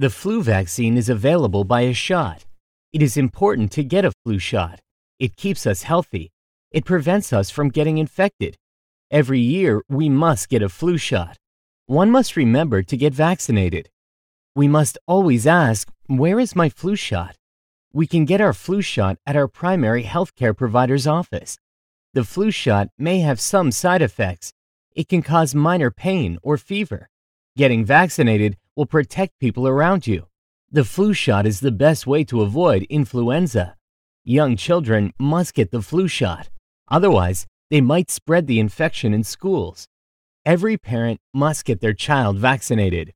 The flu vaccine is available by a shot. It is important to get a flu shot. It keeps us healthy. It prevents us from getting infected. Every year, we must get a flu shot. One must remember to get vaccinated. We must always ask, Where is my flu shot? We can get our flu shot at our primary healthcare provider's office. The flu shot may have some side effects. It can cause minor pain or fever. Getting vaccinated will protect people around you. The flu shot is the best way to avoid influenza. Young children must get the flu shot. Otherwise, they might spread the infection in schools. Every parent must get their child vaccinated.